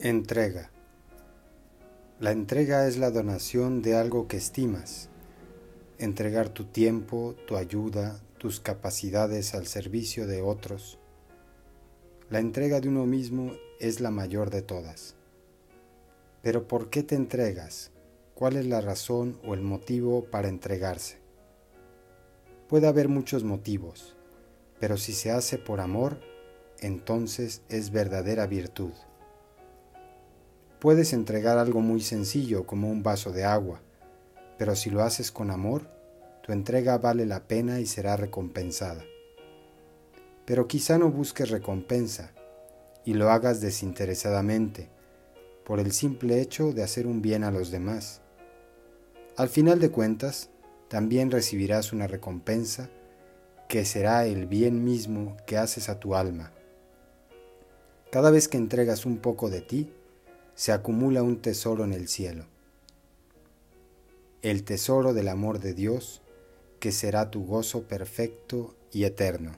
Entrega. La entrega es la donación de algo que estimas. Entregar tu tiempo, tu ayuda, tus capacidades al servicio de otros. La entrega de uno mismo es la mayor de todas. Pero ¿por qué te entregas? ¿Cuál es la razón o el motivo para entregarse? Puede haber muchos motivos, pero si se hace por amor, entonces es verdadera virtud. Puedes entregar algo muy sencillo como un vaso de agua, pero si lo haces con amor, tu entrega vale la pena y será recompensada. Pero quizá no busques recompensa y lo hagas desinteresadamente, por el simple hecho de hacer un bien a los demás. Al final de cuentas, también recibirás una recompensa que será el bien mismo que haces a tu alma. Cada vez que entregas un poco de ti, se acumula un tesoro en el cielo, el tesoro del amor de Dios, que será tu gozo perfecto y eterno.